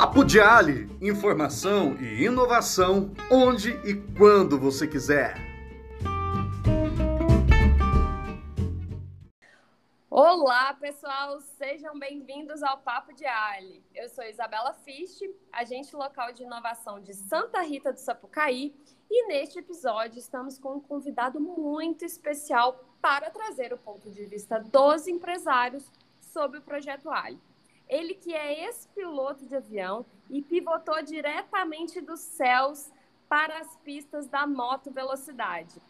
Papo de Ali, informação e inovação onde e quando você quiser. Olá, pessoal, sejam bem-vindos ao Papo de Ali. Eu sou Isabela Fisch, agente local de inovação de Santa Rita do Sapucaí, e neste episódio estamos com um convidado muito especial para trazer o ponto de vista dos empresários sobre o projeto Ali. Ele que é ex-piloto de avião e pivotou diretamente dos céus para as pistas da moto velocidade.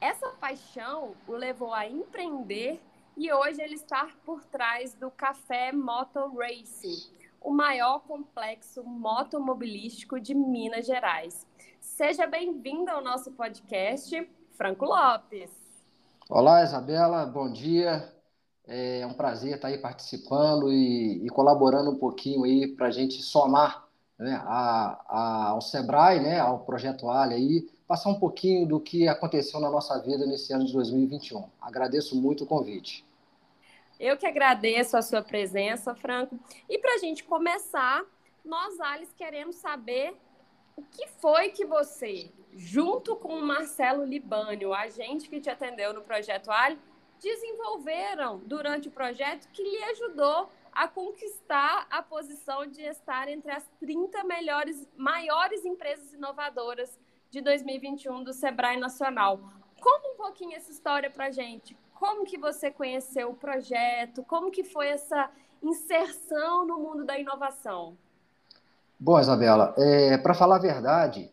Essa paixão o levou a empreender e hoje ele está por trás do Café Moto Racing, o maior complexo motomobilístico de Minas Gerais. Seja bem-vindo ao nosso podcast, Franco Lopes. Olá, Isabela, bom dia. É um prazer estar aí participando e, e colaborando um pouquinho aí para a gente somar né, a, a, ao Sebrae, né, ao Projeto Ali aí, passar um pouquinho do que aconteceu na nossa vida nesse ano de 2021. Agradeço muito o convite. Eu que agradeço a sua presença, Franco. E para a gente começar, nós, Alice, queremos saber o que foi que você, junto com o Marcelo Libânio, a gente que te atendeu no Projeto Ali, desenvolveram durante o projeto que lhe ajudou a conquistar a posição de estar entre as 30 melhores, maiores empresas inovadoras de 2021 do Sebrae Nacional. Conta um pouquinho essa história para gente. Como que você conheceu o projeto? Como que foi essa inserção no mundo da inovação? Bom, Isabela, é, para falar a verdade,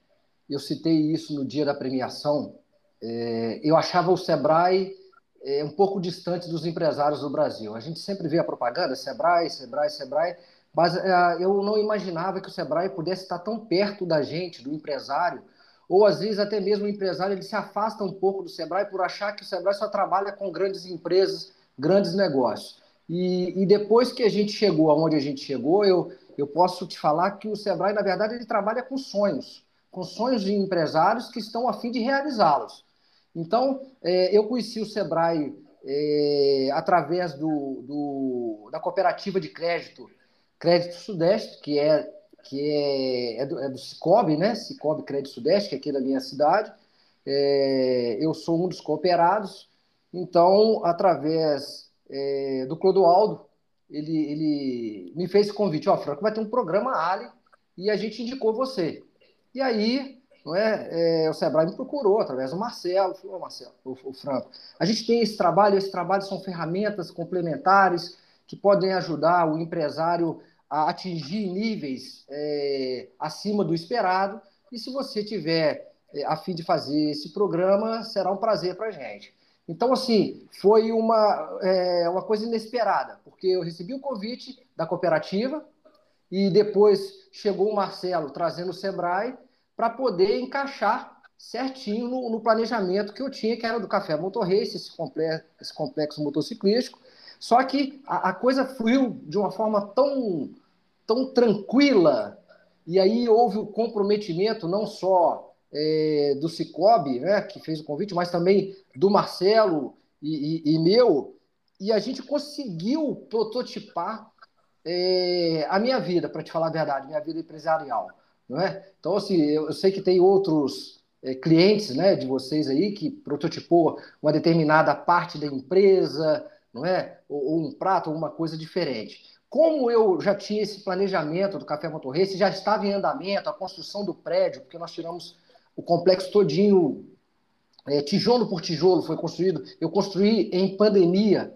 eu citei isso no dia da premiação. É, eu achava o Sebrae é, um pouco distante dos empresários do Brasil. A gente sempre vê a propaganda, Sebrae, Sebrae, Sebrae, mas é, eu não imaginava que o Sebrae pudesse estar tão perto da gente, do empresário, ou às vezes até mesmo o empresário ele se afasta um pouco do Sebrae por achar que o Sebrae só trabalha com grandes empresas, grandes negócios. E, e depois que a gente chegou aonde a gente chegou, eu, eu posso te falar que o Sebrae, na verdade, ele trabalha com sonhos, com sonhos de empresários que estão a fim de realizá-los. Então, é, eu conheci o Sebrae é, através do, do, da cooperativa de crédito Crédito Sudeste, que é, que é, é, do, é do Cicobi, né? Cicobi Crédito Sudeste, que é aqui da minha cidade. É, eu sou um dos cooperados. Então, através é, do Clodoaldo, ele, ele me fez esse convite. Ó, Franco, vai ter um programa Ali e a gente indicou você. E aí não é? é? o Sebrae me procurou através do Marcelo, falou, Marcelo, o, o, Franco, a gente tem esse trabalho, esse trabalho são ferramentas complementares que podem ajudar o empresário a atingir níveis é, acima do esperado, e se você tiver é, a fim de fazer esse programa, será um prazer para a gente. Então, assim, foi uma, é, uma coisa inesperada, porque eu recebi o convite da cooperativa e depois chegou o Marcelo trazendo o Sebrae, para poder encaixar certinho no, no, planejamento que eu tinha, que era do Café Motor Race, esse complexo, esse complexo motociclístico. Só que a, a, coisa fluiu de uma forma tão, tão tranquila, e aí houve o comprometimento não só é, do Cicobi, né, que fez o convite, mas também do Marcelo e, e, e meu, e a gente conseguiu prototipar é, a minha vida, para te falar a verdade, minha vida empresarial é? Então, assim, eu, sei que tem outros é, clientes, né, de vocês aí que prototipou uma determinada parte da empresa, não é? Ou, ou um prato, ou uma coisa diferente. Como eu já tinha esse planejamento do Café Motorrense, já estava em andamento a construção do prédio, porque nós tiramos o complexo todinho, é, tijolo por tijolo foi construído. Eu construí em pandemia,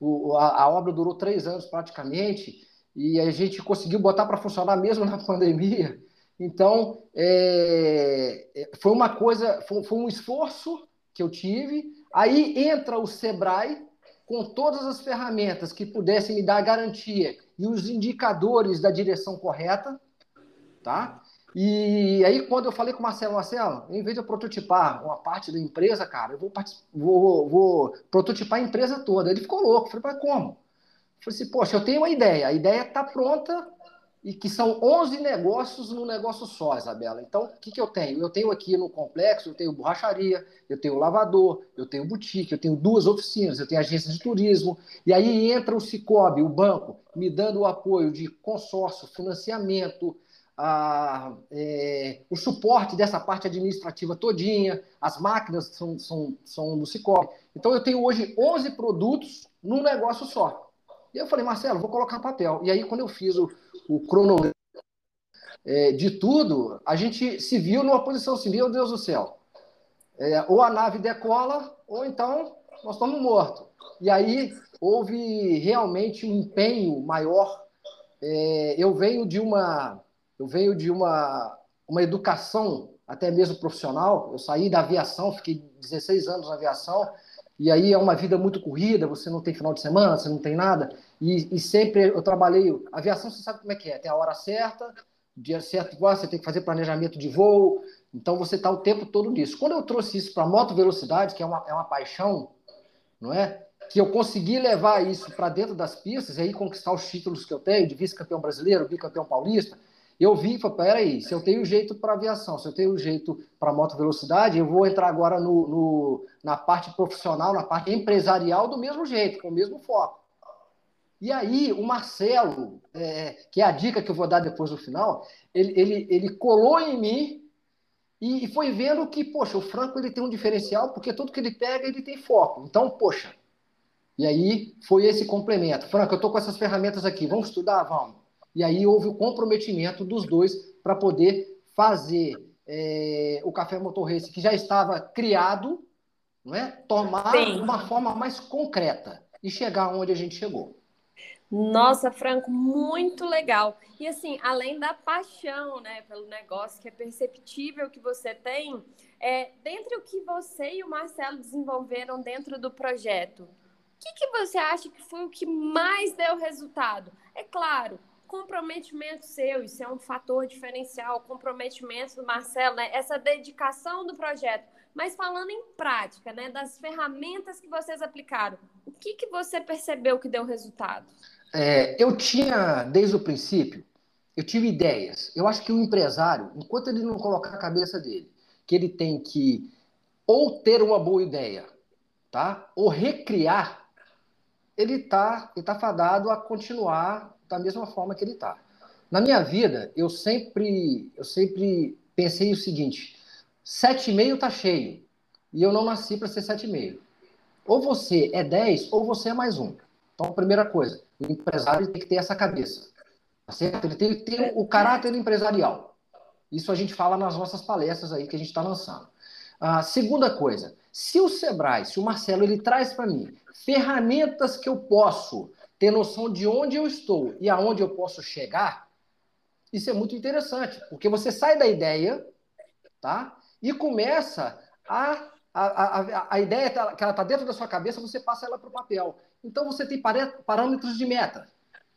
o, a, a obra durou três anos praticamente, e a gente conseguiu botar para funcionar mesmo na pandemia. Então, é, é, foi uma coisa, foi, foi, um esforço que eu tive. Aí entra o Sebrae com todas as ferramentas que pudessem me dar garantia e os indicadores da direção correta, tá? E aí, quando eu falei com o Marcelo, Marcelo, em vez de eu prototipar uma parte da empresa, cara, eu vou, vou, vou prototipar a empresa toda. Ele ficou louco. Eu falei, mas como? Eu falei assim, poxa, eu tenho uma ideia. A ideia está pronta, e que são 11 negócios num negócio só, Isabela. Então, o que, que eu tenho? Eu tenho aqui no complexo, eu tenho borracharia, eu tenho lavador, eu tenho boutique, eu tenho duas oficinas, eu tenho agência de turismo, e aí entra o Cicobi, o banco, me dando o apoio de consórcio, financiamento, a, é, o suporte dessa parte administrativa todinha, as máquinas são, são, são do Cicobi. Então, eu tenho hoje 11 produtos num negócio só. E eu falei, Marcelo, vou colocar papel. E aí, quando eu fiz o, o cronograma é, de tudo, a gente se viu numa posição assim, meu Deus do céu. É, ou a nave decola, ou então nós estamos mortos. E aí houve realmente um empenho maior. É, eu venho de uma, eu venho de uma, uma educação até mesmo profissional. Eu saí da aviação, fiquei 16 anos na aviação e aí é uma vida muito corrida, você não tem final de semana, você não tem nada. E, e sempre eu trabalhei. Aviação, você sabe como é que é: tem a hora certa, dia certo, você tem que fazer planejamento de voo. Então você está o tempo todo nisso. Quando eu trouxe isso para moto velocidade, que é uma, é uma paixão, não é? Que eu consegui levar isso para dentro das pistas e aí conquistar os títulos que eu tenho, de vice-campeão brasileiro, bicampeão paulista, eu vi e falei, peraí, se eu tenho jeito para aviação, se eu tenho jeito para moto velocidade, eu vou entrar agora no, no, na parte profissional, na parte empresarial do mesmo jeito, com o mesmo foco. E aí, o Marcelo, é, que é a dica que eu vou dar depois no final, ele, ele, ele colou em mim e, e, foi vendo que, poxa, o Franco ele tem um diferencial, porque tudo que ele pega, ele tem foco. Então, poxa. E aí, foi esse complemento. Franco, eu estou com essas ferramentas aqui, vamos estudar? Vamos. E aí houve o comprometimento dos dois para poder fazer é, o Café Motor Race, que já estava criado, não é? tomar Sim. uma forma mais concreta e chegar onde a gente chegou. Nossa, Franco, muito legal. E assim, além da paixão, né, pelo negócio, que é perceptível que você tem, é, dentre o que você e o Marcelo desenvolveram dentro do projeto, o que, que você acha que foi o que mais deu resultado? É claro, comprometimento seu, isso é um fator diferencial, o comprometimento do Marcelo, né? essa dedicação do projeto. Mas falando em prática, né, das ferramentas que vocês aplicaram, o que, que você percebeu que deu resultado? É, eu tinha, desde o princípio, eu tive ideias. Eu acho que o empresário, enquanto ele não colocar na cabeça dele que ele tem que ou ter uma boa ideia, tá? ou recriar, ele está ele tá fadado a continuar da mesma forma que ele está. Na minha vida, eu sempre, eu sempre pensei o seguinte: sete e meio está cheio e eu não nasci para ser sete e meio. Ou você é 10 ou você é mais um. Então, primeira coisa, o empresário tem que ter essa cabeça. Tá certo? Ele tem que ter o caráter empresarial. Isso a gente fala nas nossas palestras aí que a gente está lançando. A segunda coisa, se o Sebrae, se o Marcelo, ele traz para mim ferramentas que eu posso ter noção de onde eu estou e aonde eu posso chegar, isso é muito interessante, porque você sai da ideia, tá? E começa a a, a, a ideia que ela está dentro da sua cabeça, você passa ela para o papel. Então você tem parâmetros de meta.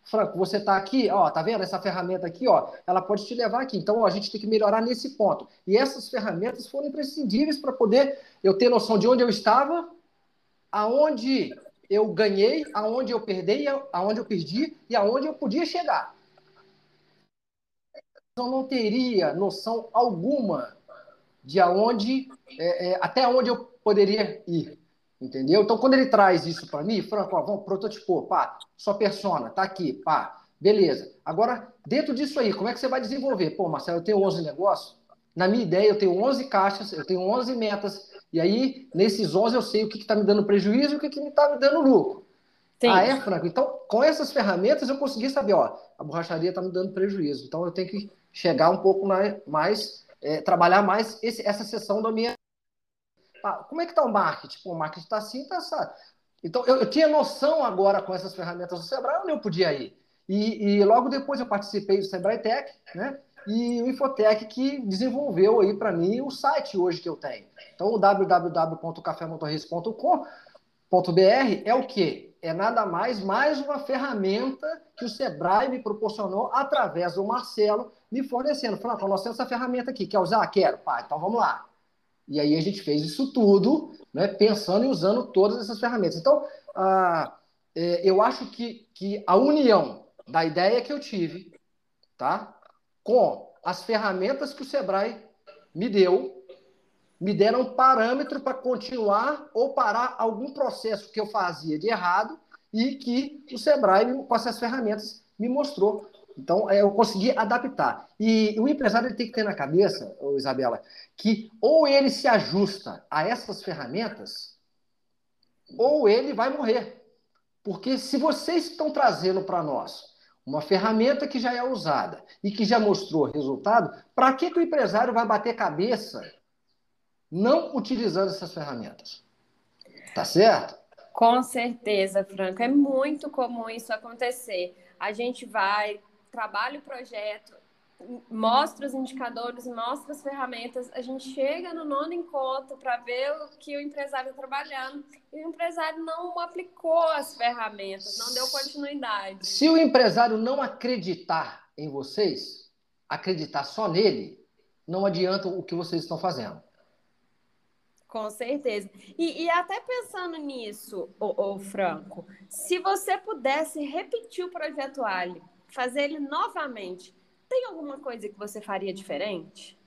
Franco, você está aqui, ó, tá vendo essa ferramenta aqui, ó, ela pode te levar aqui. Então ó, a gente tem que melhorar nesse ponto. E essas ferramentas foram imprescindíveis para poder eu ter noção de onde eu estava, aonde eu ganhei, aonde eu perdi, aonde eu perdi e aonde eu podia chegar. Eu não teria noção alguma de aonde, é, é, até onde eu poderia ir, entendeu? Então, quando ele traz isso para mim, Franco, ó, vamos prototipou, pá, sua persona, tá aqui, pá, beleza. Agora, dentro disso aí, como é que você vai desenvolver? Pô, Marcelo, eu tenho 11 negócios, na minha ideia, eu tenho 11 caixas, eu tenho 11 metas, e aí, nesses 11, eu sei o que está me dando prejuízo e o que, que me está me dando lucro. Sim. Ah, é, Franco? Então, com essas ferramentas, eu consegui saber, ó, a borracharia está me dando prejuízo. Então, eu tenho que chegar um pouco mais, é, trabalhar mais esse, essa sessão da minha... Ah, como é que está o marketing? Pô, o marketing está assim, está assim. Então, eu, eu, tinha noção agora com essas ferramentas do Sebrae, onde eu podia ir. E, e logo depois eu participei do Sebrae Tech, né? E o Infotec que desenvolveu aí para mim o site hoje que eu tenho. Então, o www.cafemotorris.com.br é o quê? É nada mais, mais uma ferramenta que o Sebrae me proporcionou através do Marcelo me fornecendo. Falando, nós temos essa ferramenta aqui, quer usar? Quero. Pá, então vamos lá. E aí a gente fez isso tudo, né, pensando e usando todas essas ferramentas. Então, ah, é, eu acho que, que a união da ideia que eu tive tá? Com as ferramentas que o Sebrae me deu, me deram um parâmetro para continuar ou parar algum processo que eu fazia de errado e que o Sebrae, com essas ferramentas, me mostrou. Então, é, eu consegui adaptar. E o empresário ele tem que ter na cabeça, Isabela, que ou ele se ajusta a essas ferramentas, ou ele vai morrer. Porque se vocês estão trazendo para nós uma ferramenta que já é usada e que já mostrou resultado, para que, que o empresário vai bater cabeça não utilizando essas ferramentas? Tá certo? Com certeza, Franco. É muito comum isso acontecer. A gente vai, trabalha o projeto, mostra os indicadores, mostra as ferramentas, a gente chega no nono encontro para ver o que o empresário está trabalhando e o empresário não aplicou as ferramentas, não deu continuidade. Se o empresário não acreditar em vocês, acreditar só nele, não adianta o que vocês estão fazendo. Com certeza. E, e até pensando nisso, o, o Franco, se você pudesse repetir o projeto Ali, fazer ele novamente, tem alguma coisa que você faria diferente?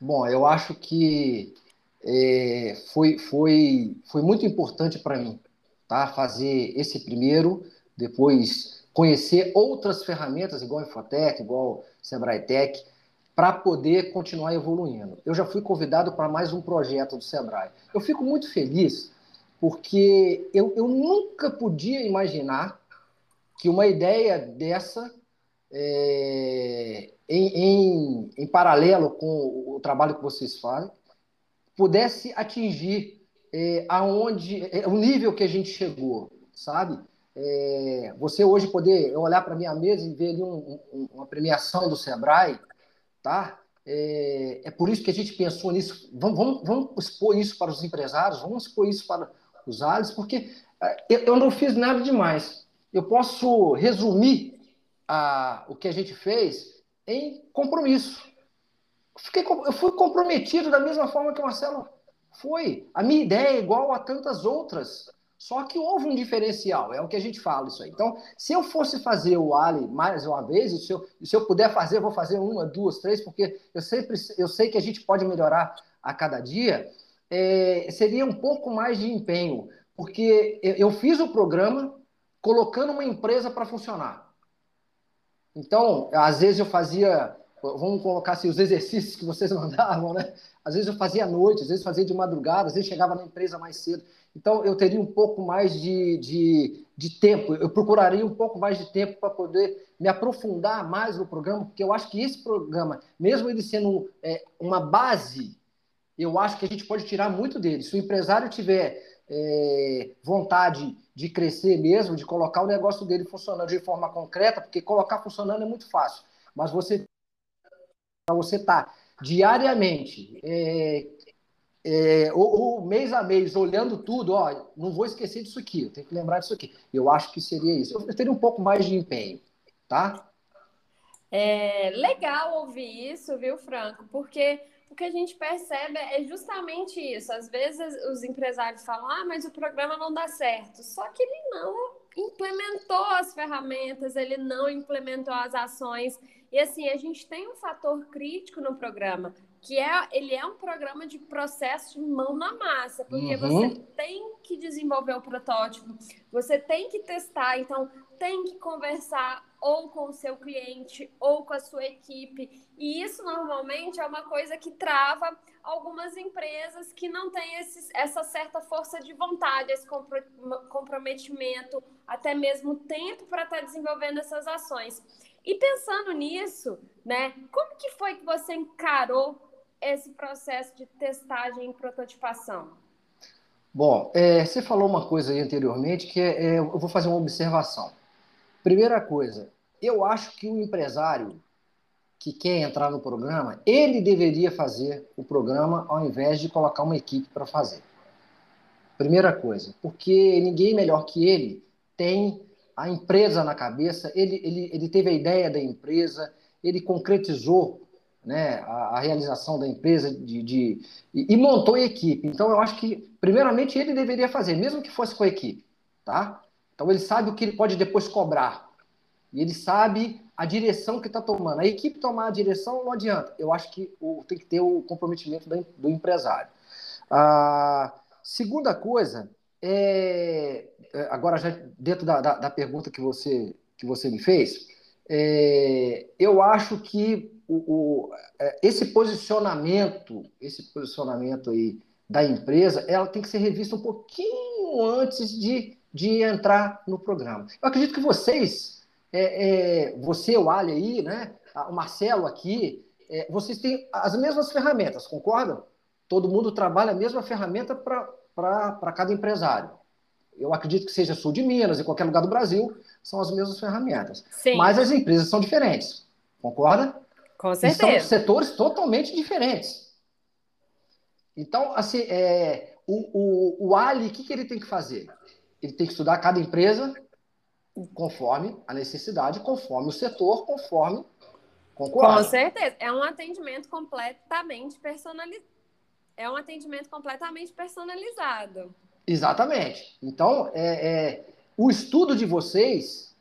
Bom, eu acho que é, foi, foi, foi muito importante para mim tá? fazer esse primeiro, depois conhecer outras ferramentas, igual Infotec, igual Sebrae Tech, para poder continuar evoluindo. Eu já fui convidado para mais um projeto do Sebrae. Eu fico muito feliz porque eu, eu nunca podia imaginar que uma ideia dessa é, em, em, em, paralelo com o trabalho que vocês fazem, pudesse atingir é, aonde é, o nível que a gente chegou, sabe? É, você hoje poder olhar para minha mesa e ver ali um, um, uma premiação do Sebrae, tá? É, é, por isso que a gente pensou nisso. Vamos, vamos, vamos expor isso para os empresários, vamos expor isso para os aliens, porque é, eu não fiz nada demais. Eu posso resumir a, o que a gente fez em compromisso. Fiquei, eu fui comprometido da mesma forma que o Marcelo foi. A minha ideia é igual a tantas outras. Só que houve um diferencial, é o que a gente fala isso aí. Então, se eu fosse fazer o Ali mais uma vez, e se eu, se eu puder fazer, eu vou fazer uma, duas, três, porque eu sempre eu sei que a gente pode melhorar a cada dia, é, seria um pouco mais de empenho, porque eu, eu fiz o programa colocando uma empresa para funcionar. Então, às vezes eu fazia, vamos colocar assim, os exercícios que vocês mandavam, né? Às vezes eu fazia à noite, às vezes fazia de madrugada, às vezes chegava na empresa mais cedo. Então, eu teria um pouco mais de, de, de tempo, eu procuraria um pouco mais de tempo para poder me aprofundar mais no programa, porque eu acho que esse programa, mesmo ele sendo é, uma base, eu acho que a gente pode tirar muito dele. Se o empresário tiver é, vontade de crescer mesmo, de colocar o negócio dele funcionando de forma concreta, porque colocar funcionando é muito fácil, mas você para você estar tá diariamente, é, é, ou, ou, mês a mês, olhando tudo, ó, não vou esquecer disso aqui, eu tenho que lembrar disso aqui. Eu acho que seria isso. Eu teria um pouco mais de empenho, tá? É legal ouvir isso, viu, Franco? Porque o que a gente percebe é justamente isso. Às vezes os empresários falam, ah, mas o programa não dá certo. Só que ele não implementou as ferramentas, ele não implementou as ações. E assim, a gente tem um fator crítico no programa, que é ele é um programa de processo de mão na massa, porque uhum. você tem que desenvolver o protótipo, você tem que testar, então tem que conversar ou com o seu cliente ou com a sua equipe. E isso normalmente é uma coisa que trava algumas empresas que não têm esse, essa certa força de vontade, esse comprometimento, até mesmo tempo para estar tá desenvolvendo essas ações. E pensando nisso, né, como que foi que você encarou esse processo de testagem e prototipação? Bom, é, você falou uma coisa aí anteriormente que é, é, eu vou fazer uma observação. Primeira coisa, eu acho que o empresário que quer entrar no programa, ele deveria fazer o programa ao invés de colocar uma equipe para fazer. Primeira coisa, porque ninguém melhor que ele tem a empresa na cabeça, ele, ele, ele teve a ideia da empresa, ele concretizou né, a, a realização da empresa de, de e, e, montou a equipe. Então, eu acho que, primeiramente, ele deveria fazer, mesmo que fosse com a equipe. Tá? Então, ele sabe o que ele pode depois cobrar E ele sabe a direção que está tomando. A equipe tomar a direção não adianta. Eu acho que o, tem que ter o comprometimento do, do empresário. A segunda coisa é, é agora já dentro da, da, da pergunta que você que você me fez, é, eu acho que o, o, é, esse posicionamento, esse posicionamento aí da empresa, ela tem que ser revista um pouquinho antes de, de entrar no programa. Eu acredito que vocês, é, é, você, o Ali aí, né, o Marcelo aqui, é, vocês têm as mesmas ferramentas, concordam? Todo mundo trabalha a mesma ferramenta para cada empresário. Eu acredito que seja sul de Minas, em qualquer lugar do Brasil, são as mesmas ferramentas. Sim. Mas as empresas são diferentes. Concorda? Com certeza. E são setores totalmente diferentes. Então, assim, é, o, o, o Ali, o que, que ele tem que fazer? Ele tem que estudar cada empresa conforme a necessidade, conforme o setor, conforme. Concorda? Com certeza. É um atendimento completamente personalizado. É um atendimento completamente personalizado. Exatamente. Então, é, é, o estudo de vocês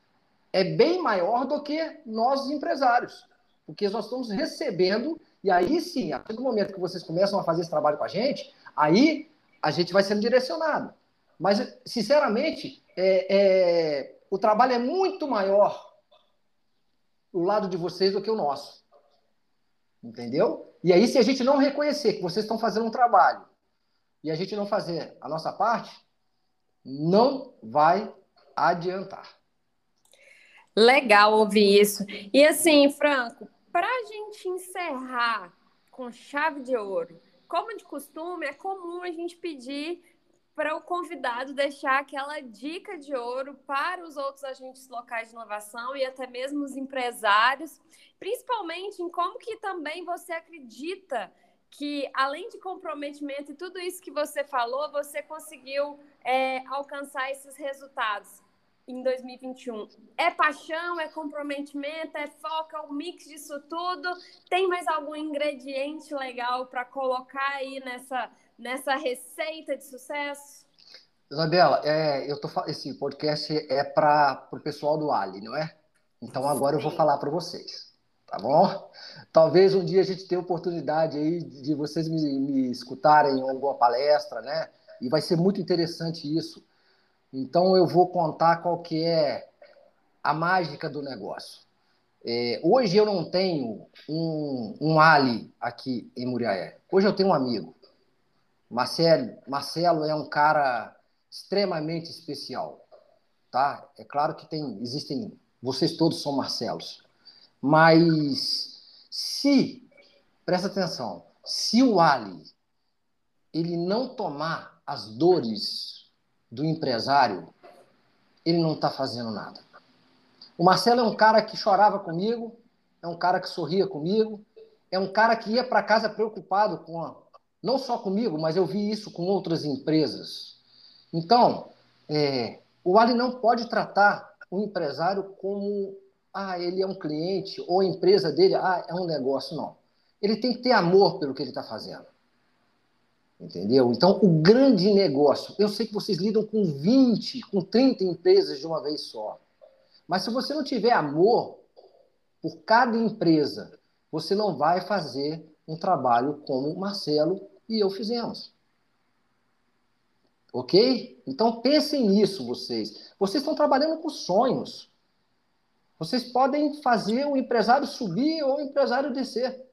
é bem maior do que nós empresários porque nós estamos recebendo, e aí sim, a partir do momento que vocês começam a fazer esse trabalho com a gente, aí a gente vai sendo direcionado. Mas, sinceramente, é, é, o trabalho é muito maior do lado de vocês do que o nosso. Entendeu? E aí, se a gente não reconhecer que vocês estão fazendo um trabalho e a gente não fazer a nossa parte, não vai adiantar. Legal ouvir isso. E assim, Franco, para a gente encerrar com chave de ouro, como de costume, é comum a gente pedir para o convidado deixar aquela dica de ouro para os outros agentes locais de inovação e até mesmo os empresários, principalmente em como que também você acredita que, além de comprometimento e tudo isso que você falou, você conseguiu é, alcançar esses resultados em 2021? É paixão, é comprometimento, é foco, é um mix disso tudo? Tem mais algum ingrediente legal para colocar aí nessa, nessa receita de sucesso? Isabela, é, eu tô, esse podcast é para o pessoal do Ali, não é? Então agora Sim. eu vou falar para vocês, tá bom? Talvez um dia a gente tenha oportunidade aí de vocês me, me escutarem em alguma palestra, né? E vai ser muito interessante isso então eu vou contar qual que é a mágica do negócio. É, hoje eu não tenho um, um Ali aqui em Muriaé. Hoje eu tenho um amigo. Marcelo, Marcelo é um cara extremamente especial, tá? É claro que tem, existem, vocês todos são Marcelos, mas se, presta atenção, se o Ali ele não tomar as dores do empresário, ele não está fazendo nada. O Marcelo é um cara que chorava comigo, é um cara que sorria comigo, é um cara que ia para casa preocupado com a, não só comigo, mas eu vi isso com outras empresas. Então, é, o Ali não pode tratar o empresário como ah, ele é um cliente ou a empresa dele ah, é um negócio, não. Ele tem que ter amor pelo que ele está fazendo. Entendeu? Então, o grande negócio, eu sei que vocês lidam com 20, com 30 empresas de uma vez só. Mas se você não tiver amor por cada empresa, você não vai fazer um trabalho como o Marcelo e eu fizemos. Ok? Então pensem nisso, vocês. Vocês estão trabalhando com sonhos. Vocês podem fazer o empresário subir ou o empresário descer.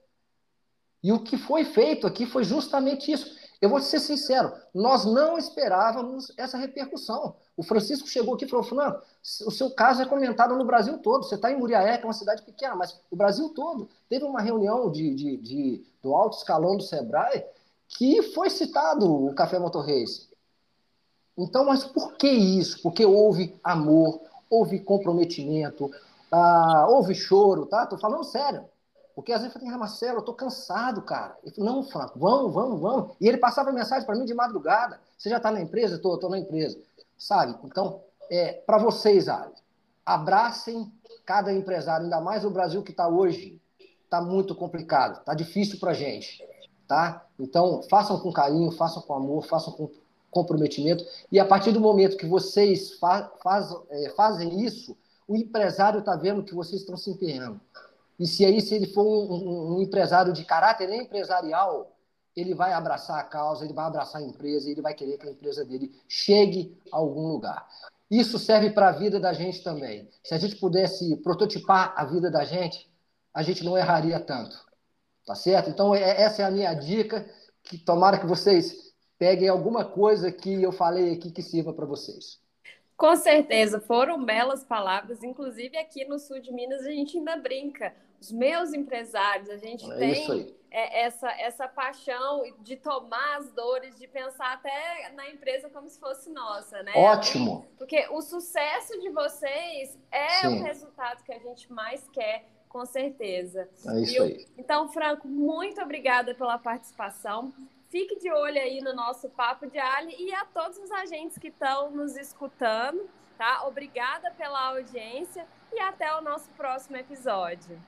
E o que foi feito aqui foi justamente isso. Eu vou ser sincero, nós não esperávamos essa repercussão. O Francisco chegou aqui e falou: não, o seu caso é comentado no Brasil todo. Você está em Muriaé, que é uma cidade pequena, mas o Brasil todo. Teve uma reunião de, de, de do alto escalão do Sebrae que foi citado o Café Motor Race. Então, mas por que isso? Porque houve amor, houve comprometimento, ah, houve choro, tá? Tô falando sério. Porque às vezes eu falei, ah, Marcelo, eu tô cansado, cara. Ele falou, não, Franco, vamos, vamos, vamos. E ele passava mensagem para mim de madrugada. Você já está na empresa? Estou, estou na empresa. Sabe? Então, é, para vocês, Ali, abracem cada empresário, ainda mais o Brasil que está hoje. Está muito complicado, está difícil para gente. Tá? Então, façam com carinho, façam com amor, façam com comprometimento. E a partir do momento que vocês fa faz, é, fazem isso, o empresário está vendo que vocês estão se empenhando. E se aí, se ele for um, um, um empresário de caráter empresarial, ele vai abraçar a causa, ele vai abraçar a empresa, ele vai querer que a empresa dele chegue a algum lugar. Isso serve para a vida da gente também. Se a gente pudesse prototipar a vida da gente, a gente não erraria tanto. Tá certo? Então, é, essa é a minha dica, que tomara que vocês peguem alguma coisa que eu falei aqui que sirva para vocês. Com certeza, foram belas palavras. Inclusive, aqui no sul de Minas, a gente ainda brinca. Os meus empresários, a gente é tem é, essa, essa paixão de tomar as dores, de pensar até na empresa como se fosse nossa, né? Ótimo! Porque o sucesso de vocês é Sim. o resultado que a gente mais quer, com certeza. É isso aí. Então, Franco, muito obrigada pela participação. Fique de olho aí no nosso Papo de Ali e a todos os agentes que estão nos escutando, tá? Obrigada pela audiência e até o nosso próximo episódio.